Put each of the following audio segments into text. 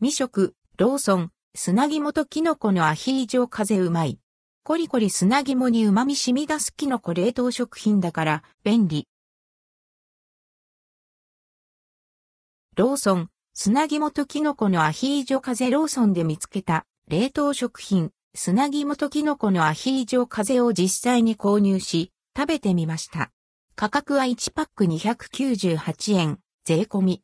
未食、ローソン、砂肝とキノコのアヒージョ風うまい。コリコリ砂肝に旨味染み出すキノコ冷凍食品だから便利。ローソン、砂肝とキノコのアヒージョ風ローソンで見つけた冷凍食品、砂肝とキノコのアヒージョ風を実際に購入し、食べてみました。価格は1パック298円、税込み。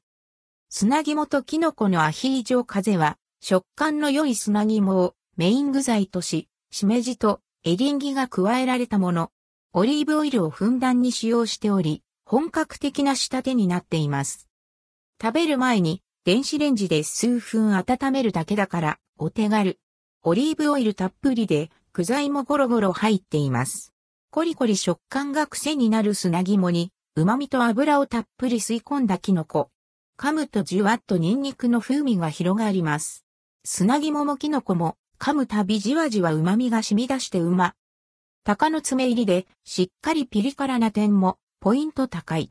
砂肝とキノコのアヒージョ風は、食感の良い砂肝をメイン具材とし、しめじとエリンギが加えられたもの。オリーブオイルをふんだんに使用しており、本格的な仕立てになっています。食べる前に電子レンジで数分温めるだけだからお手軽。オリーブオイルたっぷりで具材もゴロゴロ入っています。コリコリ食感が癖になる砂肝に旨味と油をたっぷり吸い込んだキノコ。噛むとじわっとニンニクの風味が広がります。砂肝もキノコも噛むたびじわじわ旨味が染み出してうま。鷹の爪入りでしっかりピリ辛な点もポイント高い。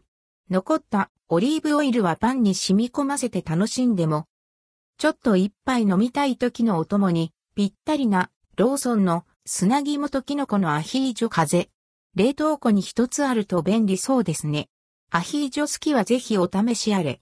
残ったオリーブオイルはパンに染み込ませて楽しんでも。ちょっと一杯飲みたい時のお供にぴったりなローソンの砂肝とキノコのアヒージョ風。冷凍庫に一つあると便利そうですね。アヒージョ好きはぜひお試しあれ。